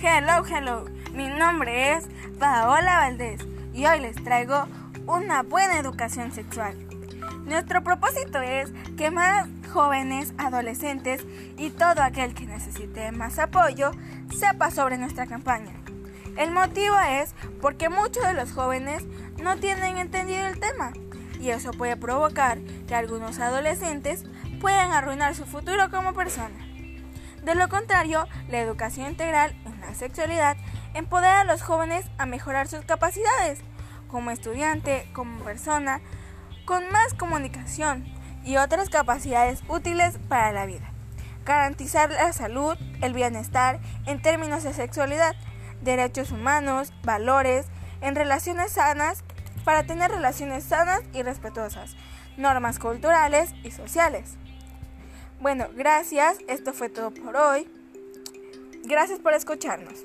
Hello, hello. Mi nombre es Paola Valdés y hoy les traigo una buena educación sexual. Nuestro propósito es que más jóvenes, adolescentes y todo aquel que necesite más apoyo sepa sobre nuestra campaña. El motivo es porque muchos de los jóvenes no tienen entendido el tema y eso puede provocar que algunos adolescentes puedan arruinar su futuro como persona. De lo contrario, la educación integral en la sexualidad empodera a los jóvenes a mejorar sus capacidades como estudiante, como persona, con más comunicación y otras capacidades útiles para la vida. Garantizar la salud, el bienestar en términos de sexualidad, derechos humanos, valores, en relaciones sanas para tener relaciones sanas y respetuosas, normas culturales y sociales. Bueno, gracias, esto fue todo por hoy. Gracias por escucharnos.